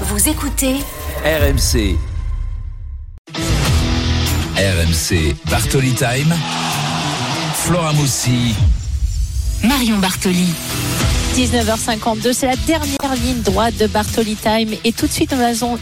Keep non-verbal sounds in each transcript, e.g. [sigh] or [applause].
Vous écoutez RMC. RMC Bartoli Time. Flora Moussi. Marion Bartoli. 19h52, c'est la dernière ligne droite de Bartoli Time. Et tout de suite,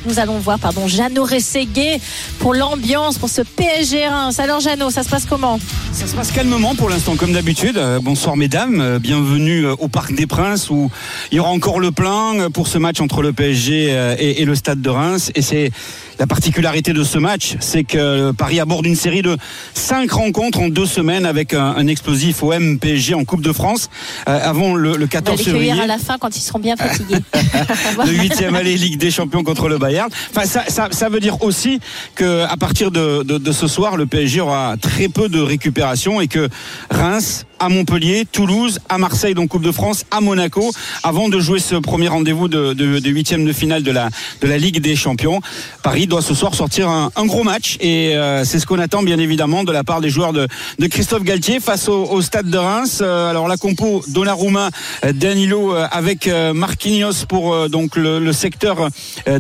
nous allons, voir pardon, Jeannot Rességuet pour l'ambiance, pour ce PSG Reims. Alors Jeannot, ça se passe comment? Ça se passe calmement pour l'instant, comme d'habitude. Euh, bonsoir mesdames, Euh, bienvenue euh, au Parc des Princes où il y aura encore le plein pour ce match entre le PSG et, le Stade de Reims. Et c'est la particularité de ce match, c'est que Paris aborde une série de cinq rencontres en deux semaines avec un, explosif OM PSG en Coupe de France avant le, le On va 14 les février. à la fin quand ils seront bien fatigués. [laughs] le huitième aller Ligue des Champions contre le Bayern. Enfin, ça, ça, ça veut dire aussi que à partir de, de, de ce soir, le PSG aura très peu de récupération et que Reims, à Montpellier, Toulouse, à Marseille, donc Coupe de France, à Monaco, avant de jouer ce premier rendez-vous de, de, de huitième de finale de la, de la Ligue des Champions, Paris doit ce soir sortir un, un gros match et euh, c'est ce qu'on attend bien évidemment de la part des joueurs de, de Christophe Galtier face au, au Stade de Reims. Euh, alors la compo Donnarumma, euh, Danilo avec Marquinhos pour donc le, le secteur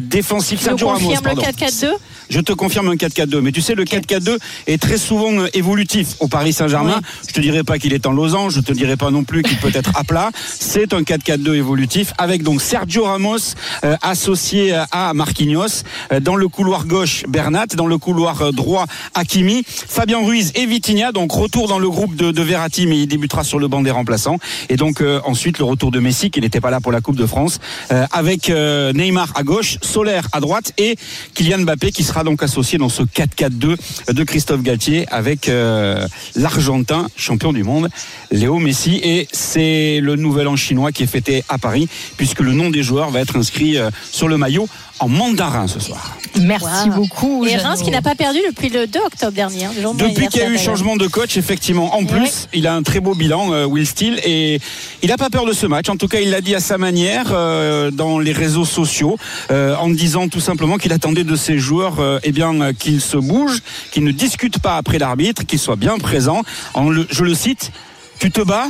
défensif. Ramos, confirmes le pardon. 4-4-2 Je te confirme un 4-4-2. Mais tu sais, le 4-4-2 est très souvent évolutif au Paris Saint-Germain. Ouais. Je te dirais pas qu'il est en losange. Je te dirais pas non plus qu'il peut être à plat. C'est un 4-4-2 évolutif avec donc Sergio Ramos euh, associé à Marquinhos. Euh, dans le couloir gauche, Bernat. Dans le couloir euh, droit, Hakimi. Fabien Ruiz et Vitinha. Donc retour dans le groupe de, de Verratti, mais il débutera sur le banc des remplaçants. Et donc euh, ensuite le retour de Messi qui n'était pas là pour la Coupe de France. euh, avec euh, Neymar à gauche, Solaire à droite et Kylian Mbappé qui sera donc associé dans ce 4-4-2 de Christophe Galtier avec euh, l'Argentin champion du monde Léo Messi et c'est le nouvel an chinois qui est fêté à Paris puisque le nom des joueurs va être inscrit euh, sur le maillot en mandarin ce soir. Merci Wow. beaucoup. Et. Reims qui n'a pas perdu depuis le 2 octobre dernier. hein, le jour de mon Depuis qu'il y a eu changement de coach, effectivement, en plus, ouais. il a un très beau bilan, euh, Will Steele, et il n'a pas peur de ce match. En tout cas, il l'a dit à sa manière euh, dans les réseaux sociaux, euh, en disant tout simplement qu'il attendait de ses joueurs, euh, eh bien, qu'ils se bougent, qu'ils ne discutent pas après l'arbitre, qu'ils soient bien présents. En le- je le cite, tu te bats.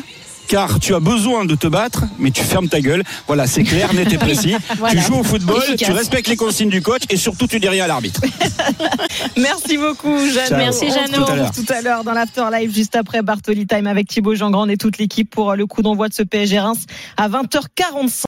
Car tu as besoin de te battre, mais tu fermes ta gueule. Voilà, c'est clair, net et précis. [laughs] Voilà. Tu joues au football, Efficace. tu respectes les consignes du coach et surtout tu dis rien à l'arbitre. [laughs] Merci beaucoup. Ciao. Merci, On se Jeannot. retrouve Tout à l'heure. Tout à l'heure dans l'After Live, juste après Bartoli Time avec Thibaut Jean-Grand et toute l'équipe pour le coup d'envoi de ce PSG Reims à 20h45.